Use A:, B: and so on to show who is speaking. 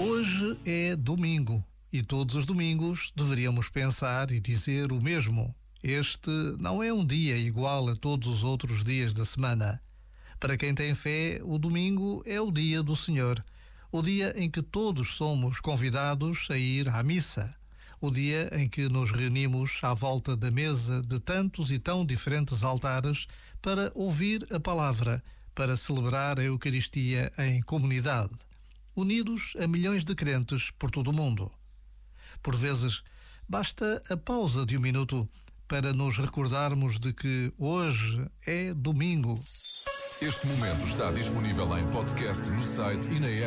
A: Hoje é domingo e todos os domingos deveríamos pensar e dizer o mesmo. Este não é um dia igual a todos os outros dias da semana. Para quem tem fé, o domingo é o dia do Senhor, o dia em que todos somos convidados a ir à missa, o dia em que nos reunimos à volta da mesa de tantos e tão diferentes altares para ouvir a palavra, para celebrar a Eucaristia em comunidade unidos a milhões de crentes por todo o mundo. Por vezes, basta a pausa de um minuto para nos recordarmos de que hoje é domingo.
B: Este momento está disponível em podcast no site e na app.